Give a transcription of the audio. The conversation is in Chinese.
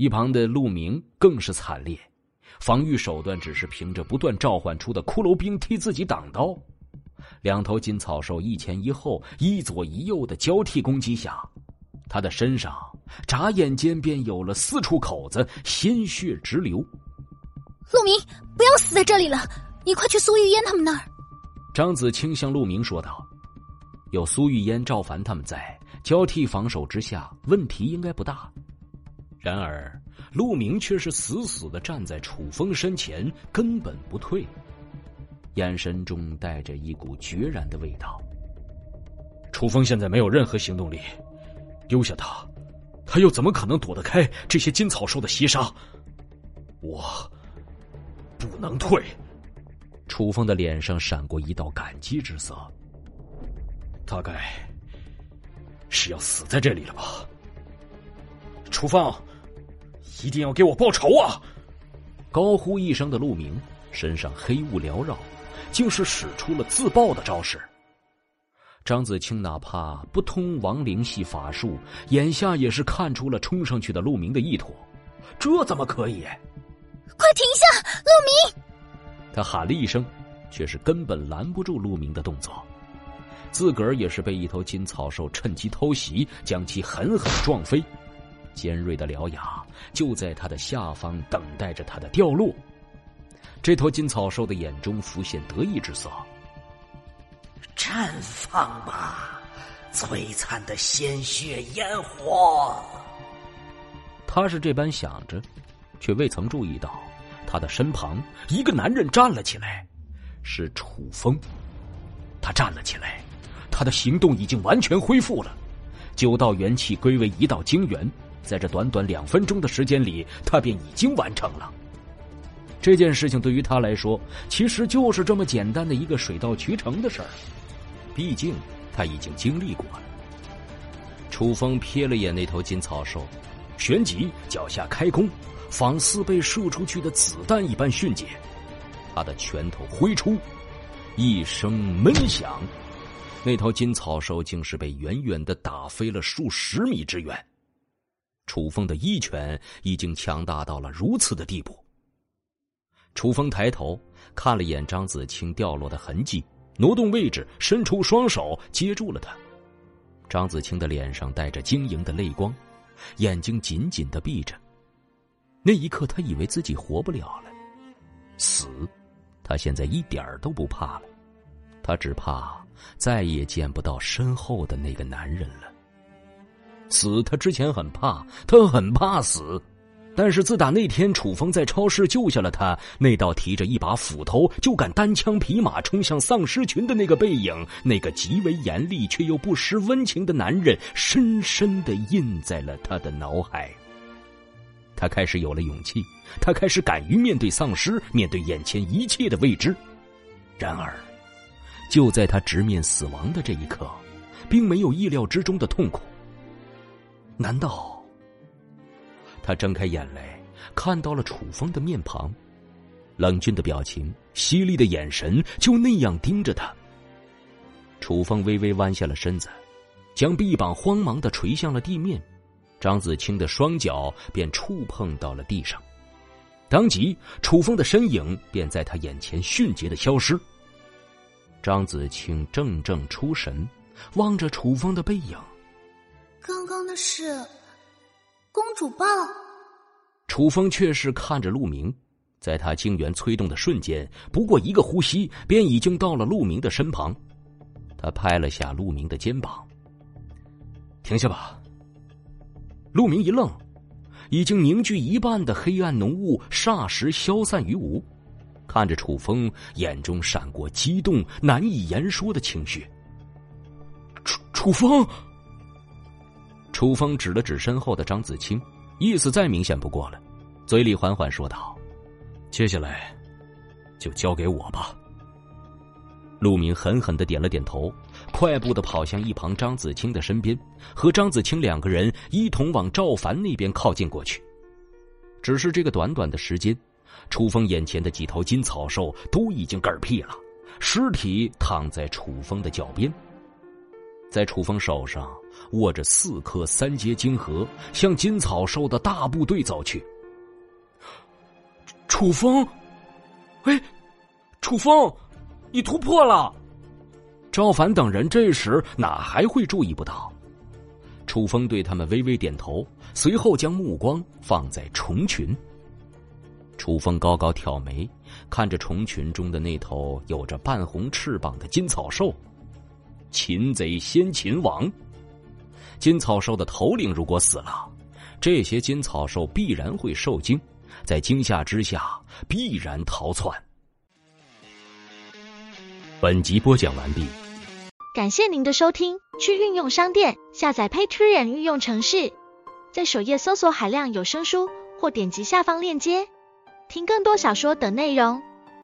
一旁的陆明更是惨烈，防御手段只是凭着不断召唤出的骷髅兵替自己挡刀。两头金草兽一前一后、一左一右的交替攻击下，他的身上眨眼间便有了四处口子，鲜血直流。陆明，不要死在这里了，你快去苏玉烟他们那儿。张子清向陆明说道：“有苏玉烟、赵凡他们在，交替防守之下，问题应该不大。”然而，陆明却是死死的站在楚风身前，根本不退。眼神中带着一股决然的味道。楚风现在没有任何行动力，丢下他，他又怎么可能躲得开这些金草兽的袭杀？我不能退。楚风的脸上闪过一道感激之色。大概是要死在这里了吧？楚风，一定要给我报仇啊！高呼一声的陆明身上黑雾缭绕。竟是使出了自爆的招式。张子清哪怕不通亡灵系法术，眼下也是看出了冲上去的陆明的意图。这怎么可以？快停下，陆明！他喊了一声，却是根本拦不住陆明的动作。自个儿也是被一头金草兽趁机偷袭，将其狠狠撞飞。尖锐的獠牙就在他的下方，等待着他的掉落。这头金草兽的眼中浮现得意之色。绽放吧，璀璨的鲜血烟火！他是这般想着，却未曾注意到，他的身旁一个男人站了起来，是楚风。他站了起来，他的行动已经完全恢复了，九道元气归为一道精元，在这短短两分钟的时间里，他便已经完成了。这件事情对于他来说，其实就是这么简单的一个水到渠成的事儿。毕竟他已经经历过了。楚风瞥了眼那头金草兽，旋即脚下开弓，仿似被射出去的子弹一般迅捷。他的拳头挥出，一声闷响，那头金草兽竟是被远远的打飞了数十米之远。楚风的一拳已经强大到了如此的地步。楚风抬头看了眼张子清掉落的痕迹，挪动位置，伸出双手接住了他。张子清的脸上带着晶莹的泪光，眼睛紧紧的闭着。那一刻，他以为自己活不了了，死，他现在一点儿都不怕了，他只怕再也见不到身后的那个男人了。死，他之前很怕，他很怕死。但是自打那天楚风在超市救下了他，那道提着一把斧头就敢单枪匹马冲向丧尸群的那个背影，那个极为严厉却又不失温情的男人，深深的印在了他的脑海。他开始有了勇气，他开始敢于面对丧尸，面对眼前一切的未知。然而，就在他直面死亡的这一刻，并没有意料之中的痛苦。难道？他睁开眼来，看到了楚风的面庞，冷峻的表情，犀利的眼神，就那样盯着他。楚风微微弯下了身子，将臂膀慌忙的垂向了地面，张子清的双脚便触碰到了地上，当即楚风的身影便在他眼前迅捷的消失。张子清怔怔出神，望着楚风的背影，刚刚的是。公主抱，楚风却是看着陆明，在他精元催动的瞬间，不过一个呼吸，便已经到了陆明的身旁。他拍了下陆明的肩膀，停下吧。陆明一愣，已经凝聚一半的黑暗浓雾霎时消散于无，看着楚风，眼中闪过激动难以言说的情绪。楚楚风。楚风指了指身后的张子清，意思再明显不过了，嘴里缓缓说道：“接下来，就交给我吧。”陆明狠狠的点了点头，快步的跑向一旁张子清的身边，和张子清两个人一同往赵凡那边靠近过去。只是这个短短的时间，楚风眼前的几头金草兽都已经嗝屁了，尸体躺在楚风的脚边，在楚风手上。握着四颗三阶晶核，向金草兽的大部队走去。楚风，哎，楚风，你突破了！赵凡等人这时哪还会注意不到？楚风对他们微微点头，随后将目光放在虫群。楚风高高挑眉，看着虫群中的那头有着半红翅膀的金草兽。擒贼先擒王。金草兽的头领如果死了，这些金草兽必然会受惊，在惊吓之下必然逃窜。本集播讲完毕，感谢您的收听。去运用商店下载 Patreon 运用城市，在首页搜索海量有声书，或点击下方链接听更多小说等内容。